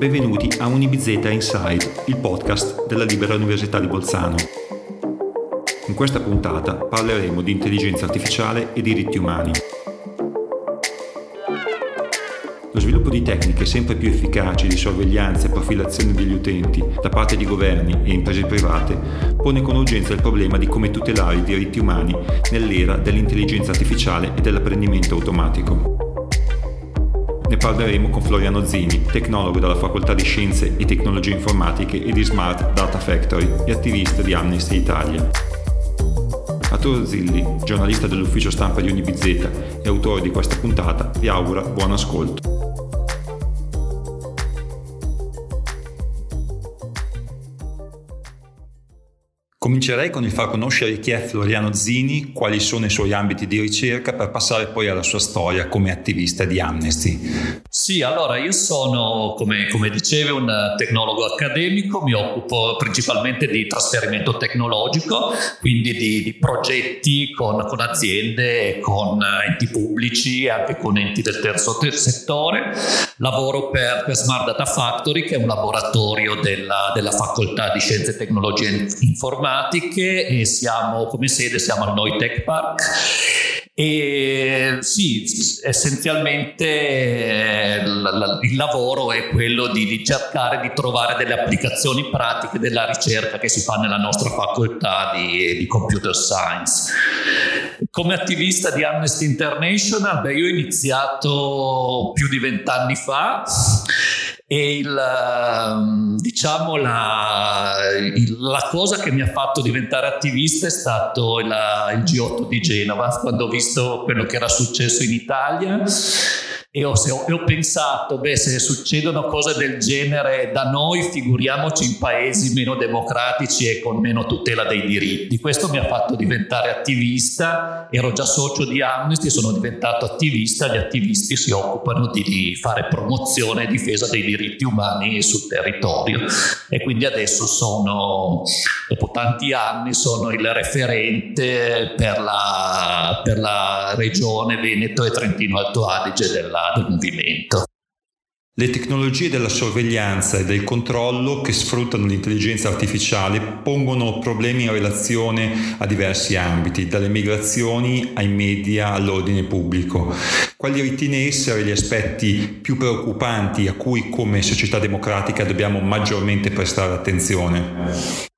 Benvenuti a UniBZ Inside, il podcast della Libera Università di Bolzano. In questa puntata parleremo di intelligenza artificiale e diritti umani. Lo sviluppo di tecniche sempre più efficaci di sorveglianza e profilazione degli utenti da parte di governi e imprese private pone con urgenza il problema di come tutelare i diritti umani nell'era dell'intelligenza artificiale e dell'apprendimento automatico. Ne parleremo con Floriano Zini, tecnologo della Facoltà di Scienze e Tecnologie Informatiche e di Smart Data Factory e attivista di Amnesty Italia. Arturo Zilli, giornalista dell'ufficio stampa di UniBZ e autore di questa puntata, vi augura buon ascolto. Comincerei con il far conoscere chi è Floriano Zini, quali sono i suoi ambiti di ricerca, per passare poi alla sua storia come attivista di Amnesty. Sì, allora io sono, come, come dicevi, un tecnologo accademico, mi occupo principalmente di trasferimento tecnologico, quindi di, di progetti con, con, aziende, con enti pubblici, anche con enti del terzo settore. Lavoro per, per Smart Data Factory, che è un laboratorio della, della Facoltà di Scienze e Tecnologie Informatiche informatiche e siamo come sede siamo al Noi Tech Park e sì, essenzialmente il lavoro è quello di, di, cercare di trovare delle applicazioni pratiche della ricerca che si fa nella nostra facoltà di, di computer science. Come attivista di Amnesty International, beh, io ho iniziato più di vent'anni fa e il, ehm, diciamo la, la, cosa che mi ha fatto diventare attivista è stato il, il G8 di Genova, quando ho visto quello che era successo in Italia e ho, e ho, pensato, beh, se succedono cose del genere da noi, figuriamoci in paesi meno democratici e con meno tutela dei diritti. Questo mi ha fatto diventare attivista, ero già socio di Amnesty, sono diventato attivista, gli attivisti si occupano di, di fare promozione e difesa dei diritti umani sul territorio. E quindi adesso sono, dopo tanti anni, sono il referente per la, per la regione Veneto e Trentino Alto Adige della del movimento. Le tecnologie della sorveglianza e del controllo che sfruttano l'intelligenza artificiale pongono problemi in relazione a diversi ambiti, dalle migrazioni ai media all'ordine pubblico. Quali ritiene essere gli aspetti più preoccupanti a cui come società democratica dobbiamo maggiormente prestare attenzione?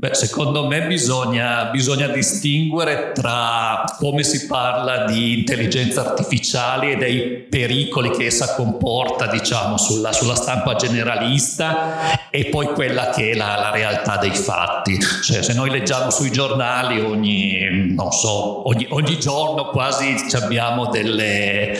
Beh, secondo me bisogna, bisogna, distinguere tra come si parla di intelligenza artificiale e dei pericoli che essa comporta, diciamo, sulla, sulla stampa generalista e poi quella che è la, la, realtà dei fatti. Cioè, se noi leggiamo sui giornali ogni, so, ogni, ogni giorno quasi abbiamo delle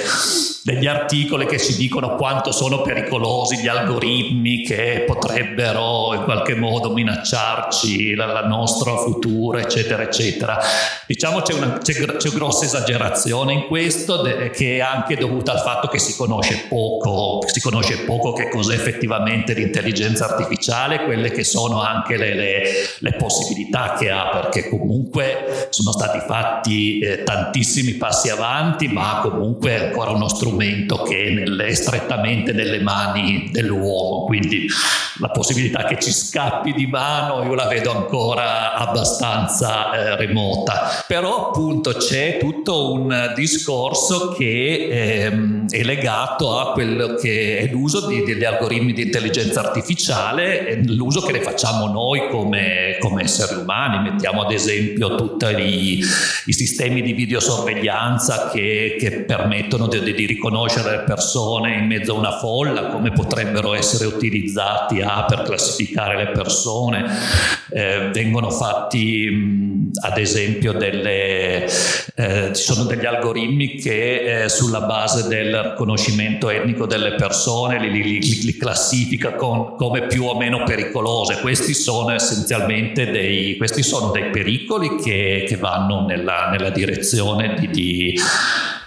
degli articoli che ci dicono quanto sono pericolosi gli algoritmi che potrebbero in qualche modo minacciarci la, la nostra futuro, eccetera, eccetera. Diciamo c'è una c'è, c'è grossa esagerazione in questo de, che è anche dovuta al fatto che si conosce poco, si conosce poco che cos'è effettivamente l'intelligenza artificiale, quelle che sono anche le, le, le possibilità che ha, perché comunque sono stati fatti eh, tantissimi passi avanti, ma comunque è ancora uno strumento che è, nelle, strettamente nelle mani dell'uomo, quindi la possibilità che ci scappi di mano io la vedo ancora abbastanza eh, remota. Però appunto c'è tutto un discorso che ehm, è legato a quello che è l'uso di, degli algoritmi di intelligenza artificiale, l'uso che ne facciamo noi come, come esseri umani. Mettiamo ad esempio tutti i, sistemi di videosorveglianza che, che permettono di, di riconoscere persone in mezzo a una folla, come potrebbero essere utilizzati a, per classificare le persone. Eh, vengono fatti mh, ad esempio delle, eh, ci sono degli algoritmi che eh, sulla base del riconoscimento etnico delle persone li, li, li, li classifica con, come più o meno pericolose. Questi sono essenzialmente dei, sono dei pericoli che, che vanno nella, nella direzione di, di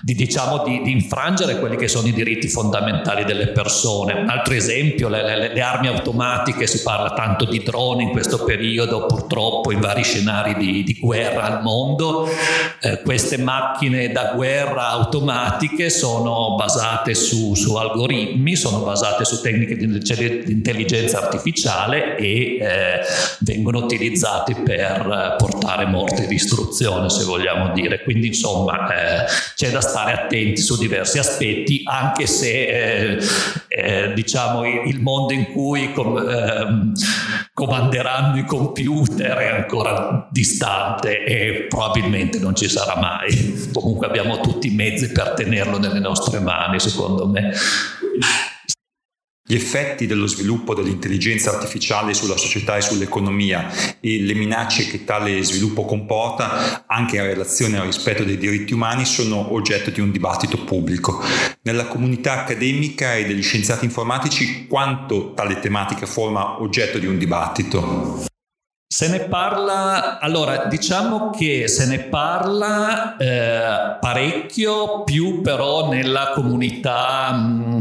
di, diciamo, di, di, infrangere quelli che sono i diritti fondamentali delle persone. Altro esempio, le, le, le, armi automatiche, si parla tanto di droni in questo periodo, purtroppo in vari scenari di, di guerra al mondo. Eh, queste macchine da guerra automatiche sono basate su, su, algoritmi, sono basate su tecniche di, intelligenza artificiale e eh, vengono utilizzate per portare morte e distruzione, se vogliamo dire. Quindi insomma eh, c'è da attenti su diversi aspetti, anche se eh, eh, diciamo il mondo in cui com- ehm, comanderanno i computer è ancora distante e probabilmente non ci sarà mai. Comunque abbiamo tutti i mezzi per tenerlo nelle nostre mani, secondo me. Gli effetti dello sviluppo dell'intelligenza artificiale sulla società e sull'economia e le minacce che tale sviluppo comporta anche in relazione al rispetto dei diritti umani sono oggetto di un dibattito pubblico. Nella comunità accademica e degli scienziati informatici quanto tale tematica forma oggetto di un dibattito? Se ne parla, allora diciamo che se ne parla eh, parecchio, più però nella comunità, mh, mm,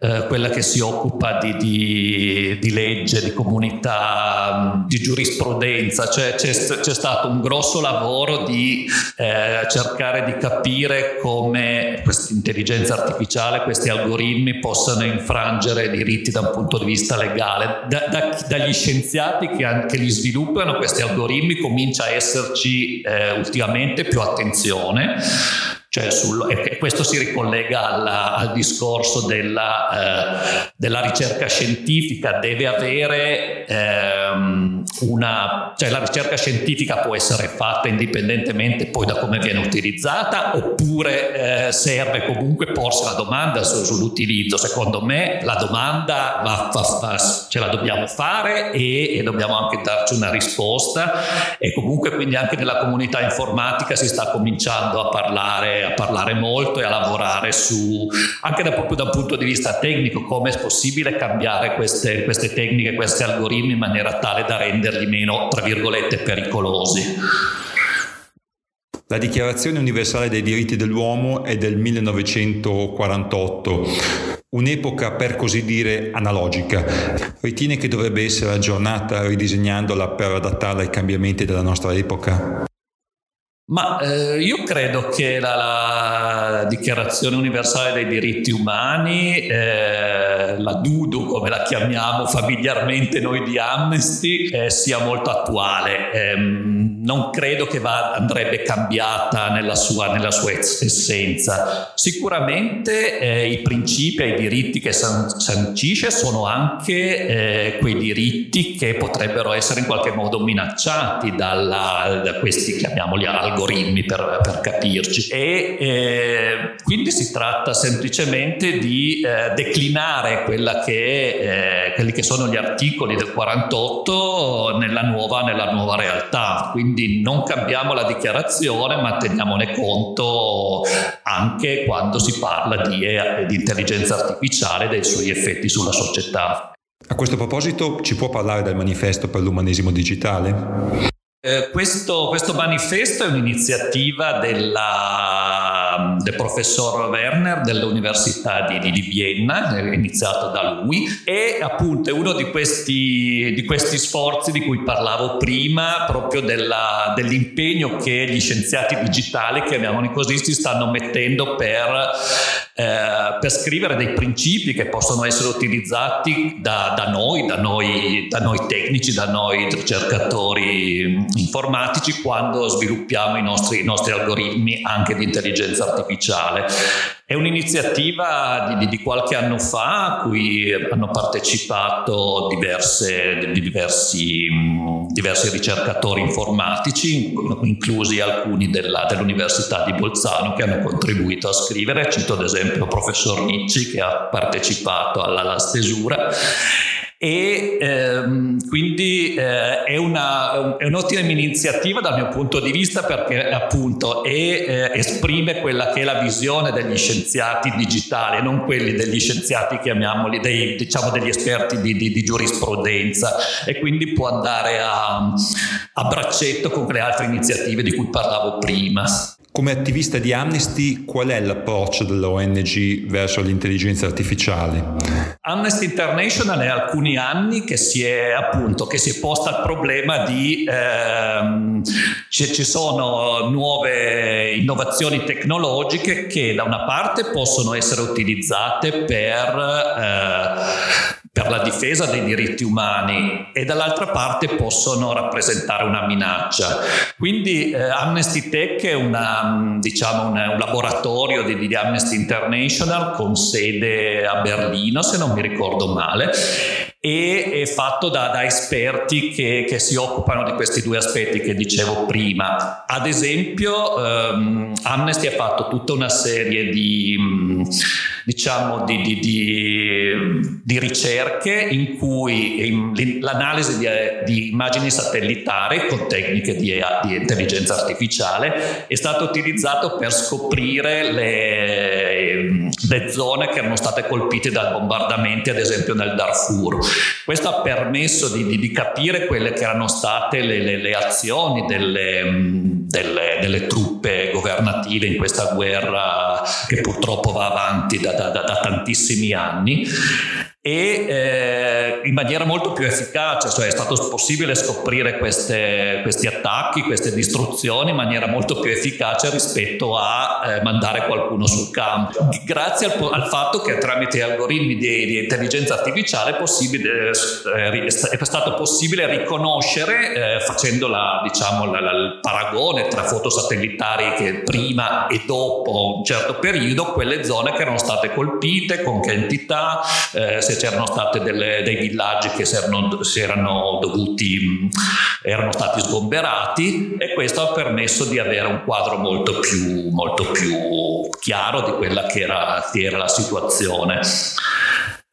eh, quella che si occupa di, di, di legge, di comunità, mh, mm, di giurisprudenza, cioè c'è, c'è, stato un grosso lavoro di eh, cercare di capire come questa intelligenza artificiale, questi algoritmi possano infrangere diritti da un punto di vista legale. Da, da, dagli scienziati che, che li sviluppano sviluppano questi algoritmi comincia a esserci eh, ultimamente più attenzione cioè sul, e questo si ricollega alla, al discorso della, eh, della, ricerca scientifica, deve avere ehm, una, cioè la ricerca scientifica può essere fatta indipendentemente poi da come viene utilizzata oppure eh, serve comunque porsi la domanda su, sull'utilizzo. Secondo me la domanda va, va, va, ce la dobbiamo fare e, e dobbiamo anche darci una risposta e comunque quindi anche nella comunità informatica si sta cominciando a parlare a parlare molto e a lavorare su, anche da, proprio da un punto di vista tecnico, come è possibile cambiare queste, queste tecniche, questi algoritmi in maniera tale da renderli meno, tra virgolette, pericolosi. La Dichiarazione universale dei diritti dell'uomo è del 1948, un'epoca per così dire analogica. Ritiene che dovrebbe essere aggiornata ridisegnandola per adattarla ai cambiamenti della nostra epoca? Ma eh, io credo che la, la, Dichiarazione universale dei diritti umani, eh, la DUDU come la chiamiamo familiarmente noi di Amnesty, eh, sia molto attuale. Non credo che va, andrebbe cambiata nella sua, nella sua essenza. Sicuramente eh, i principi e i diritti che sancisce sono anche eh, quei diritti che potrebbero essere in qualche modo minacciati dalla, da questi, chiamiamoli, algoritmi algoritmi per, per capirci. E eh, quindi si tratta semplicemente di eh, declinare che, eh, quelli che sono gli articoli del 48 nella nuova, nella nuova realtà. Quindi non cambiamo la dichiarazione, ma teniamone conto anche quando si parla di, eh, di intelligenza artificiale e dei suoi effetti sulla società. A questo proposito ci può parlare del manifesto per l'umanesimo digitale? Eh, questo, questo, manifesto è un'iniziativa della, del professor Werner dell'Università di, di, di, Vienna, è iniziato da lui, e appunto è uno di questi, di questi sforzi di cui parlavo prima, proprio della, dell'impegno che gli scienziati digitali, chiamiamoli così, si stanno mettendo per eh, per scrivere dei principi che possono essere utilizzati da, da, noi, da, noi, da noi tecnici, da noi ricercatori informatici quando sviluppiamo i nostri, i nostri algoritmi anche di intelligenza artificiale. È un'iniziativa di, di, di, qualche anno fa a cui hanno partecipato diverse, diversi, diversi, ricercatori informatici, inclusi alcuni della, dell'Università di Bolzano che hanno contribuito a scrivere. Cito ad esempio il professor Nicci che ha partecipato alla, alla stesura e ehm, quindi eh, è, una, è, un'ottima iniziativa dal mio punto di vista perché appunto è, eh, esprime quella che è la visione degli scienziati digitali, non quelli degli scienziati chiamiamoli dei, diciamo degli esperti di, di, di, giurisprudenza e quindi può andare a, a braccetto con le altre iniziative di cui parlavo prima. Come attivista di Amnesty, qual è l'approccio dell'ONG verso l'intelligenza artificiale? Amnesty International è alcuni anni che si è appunto che si è posta il problema di ehm, ci sono nuove innovazioni tecnologiche che da una parte possono essere utilizzate per eh, per la difesa dei diritti umani e dall'altra parte possono rappresentare una minaccia. Quindi eh, Amnesty Tech è una, diciamo un, un laboratorio di, di Amnesty International con sede a Berlino, se non mi ricordo male, e è fatto da, da esperti che, che, si occupano di questi due aspetti che dicevo prima. Ad esempio, ehm, Amnesty ha fatto tutta una serie di, mm, diciamo, di, di, di ricerche in cui in, l'analisi di, immagini satellitari con tecniche di, intelligenza artificiale è stato utilizzato per scoprire le, le zone che erano state colpite da bombardamenti, ad esempio nel Darfur. Questo ha permesso di, di, di capire quelle che erano state le, le, le azioni delle, delle, delle, truppe governative in questa guerra che purtroppo va avanti da, da, da tantissimi anni e eh, in maniera molto più efficace, cioè è stato possibile scoprire queste, questi attacchi, queste distruzioni in maniera molto più efficace rispetto a eh, mandare qualcuno sul campo. Grazie al, al fatto che tramite algoritmi di, di intelligenza artificiale è, possibile, eh, è, stato possibile riconoscere, eh, facendo la, diciamo, la, la, il paragone tra foto satellitari che prima e dopo un certo periodo, quelle zone che erano state colpite, con che entità, eh, se c'erano stati dei villaggi che si erano, si erano dovuti, erano stati sgomberati e questo ha permesso di avere un quadro molto più, molto più chiaro di quella che era, che era la situazione.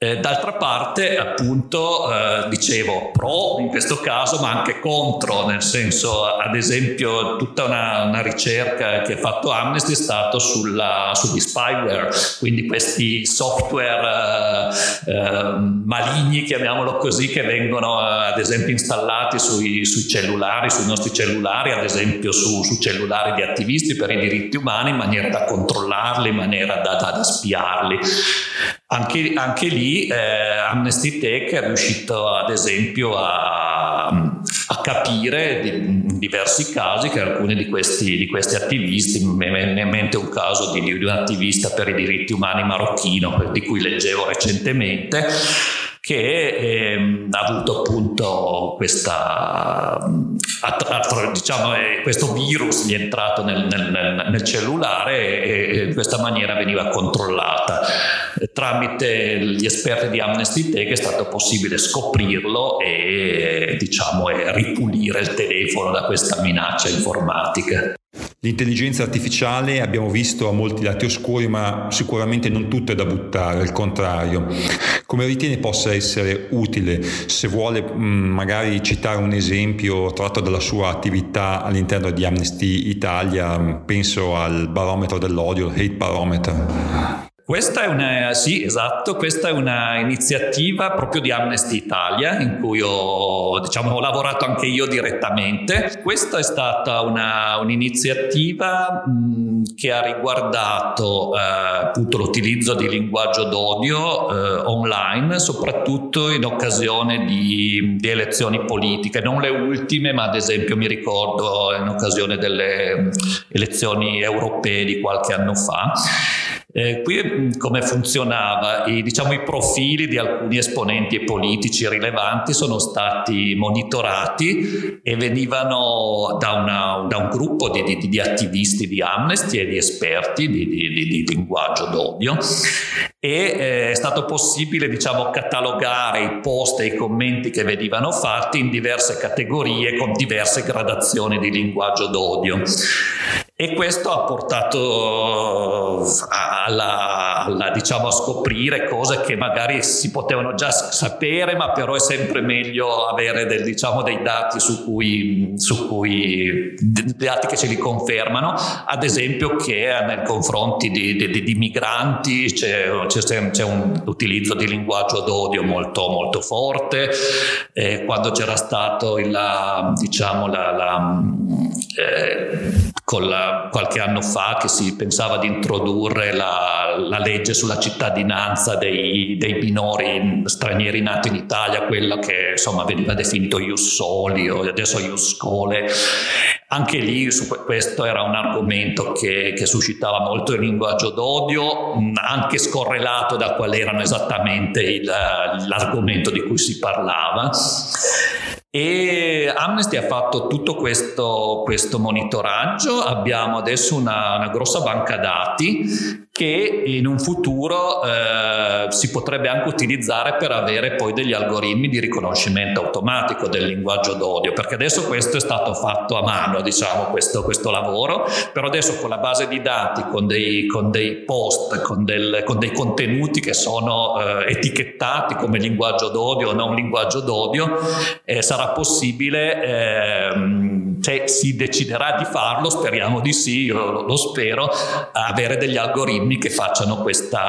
Eh, d'altra parte, appunto, eh, dicevo pro in questo caso, ma anche contro, nel senso, ad esempio, tutta una, una ricerca che ha fatto Amnesty è stata sugli spyware, quindi questi software eh, eh maligni, chiamiamolo così, che vengono ad esempio installati sui, sui, cellulari, sui nostri cellulari, ad esempio su, su, cellulari di attivisti per i diritti umani, in maniera da controllarli, in maniera da, da, da spiarli. Anche, anche lì eh, Amnesty Tech è riuscito ad esempio a, a capire in diversi casi che alcuni di questi, di questi attivisti, mi viene in mente un caso di, di un attivista per i diritti umani marocchino di cui leggevo recentemente, che ehm, ha avuto appunto questa, diciamo, eh, questo virus gli è entrato nel, nel, nel cellulare e, e in questa maniera veniva controllata. Tramite gli esperti di Amnesty Tech è stato possibile scoprirlo e diciamo, e ripulire il telefono da questa minaccia informatica. L'intelligenza artificiale abbiamo visto ha molti lati oscuri, ma sicuramente non tutto è da buttare, al contrario. Come ritiene possa essere utile? Se vuole mm, magari citare un esempio tratto dalla sua attività all'interno di Amnesty Italia, penso al barometro dell'odio, il hate barometer. Questa è una, sì, esatto, questa è una iniziativa proprio di Amnesty Italia in cui ho, diciamo, ho lavorato anche io direttamente. Questa è stata una, un'iniziativa mh, che ha riguardato eh, appunto l'utilizzo di linguaggio d'odio eh, online, soprattutto in occasione di, di, elezioni politiche, non le ultime, ma ad esempio mi ricordo in occasione delle elezioni europee di qualche anno fa. Eh, qui mm, come funzionava? I, diciamo, I profili di alcuni esponenti politici rilevanti sono stati monitorati e venivano da, una, da un gruppo di, di, di, attivisti di Amnesty e di esperti di, di linguaggio d'odio e eh, è stato possibile diciamo, catalogare i post e i commenti che venivano fatti in diverse categorie con diverse gradazioni di linguaggio d'odio e questo ha portato alla, alla, diciamo, a scoprire cose che magari si potevano già sapere, ma però è sempre meglio avere del, diciamo, dei dati su cui, su cui, dati che ce li confermano, ad esempio che nei confronti di, di, di migranti c'è, c'è, c'è, un utilizzo di linguaggio d'odio molto, molto forte, eh, quando c'era stato il, diciamo, la, la eh, la, qualche anno fa che si pensava di introdurre la, la legge sulla cittadinanza dei, dei, minori stranieri nati in Italia, quella che insomma veniva definito ius soli o adesso ius scole. Anche lì su questo era un argomento che, che suscitava molto il linguaggio d'odio, anche scorrelato da qual erano esattamente il, l'argomento di cui si parlava. E Amnesty ha fatto tutto questo, questo monitoraggio, abbiamo adesso una, una grossa banca dati che in un futuro eh, si potrebbe anche utilizzare per avere poi degli algoritmi di riconoscimento automatico del linguaggio d'odio, perché adesso questo è stato fatto a mano, diciamo, questo, questo lavoro, però adesso con la base di dati, con dei, con dei post, con, del, con, dei contenuti che sono eh, etichettati come linguaggio d'odio o non linguaggio d'odio, eh, sarà possibile ehm, se si deciderà di farlo, speriamo di sì, io lo spero, avere degli algoritmi che facciano questo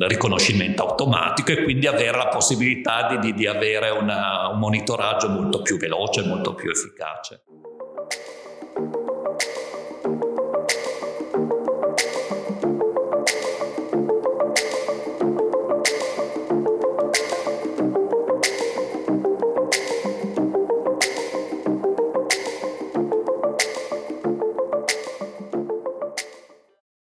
riconoscimento automatico e quindi avere la possibilità di, di, di avere una, un monitoraggio molto più veloce, molto più efficace.